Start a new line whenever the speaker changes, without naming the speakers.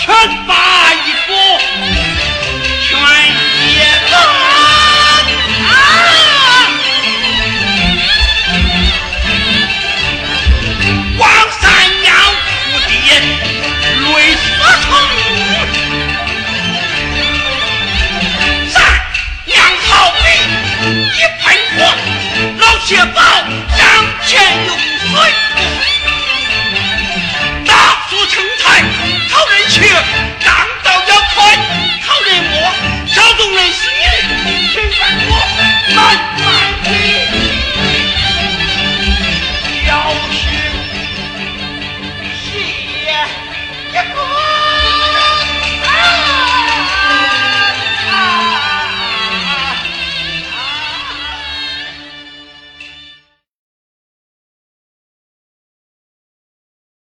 全把一副全也把，王三娘不敌，泪洒床。三娘好比一分火，老谢。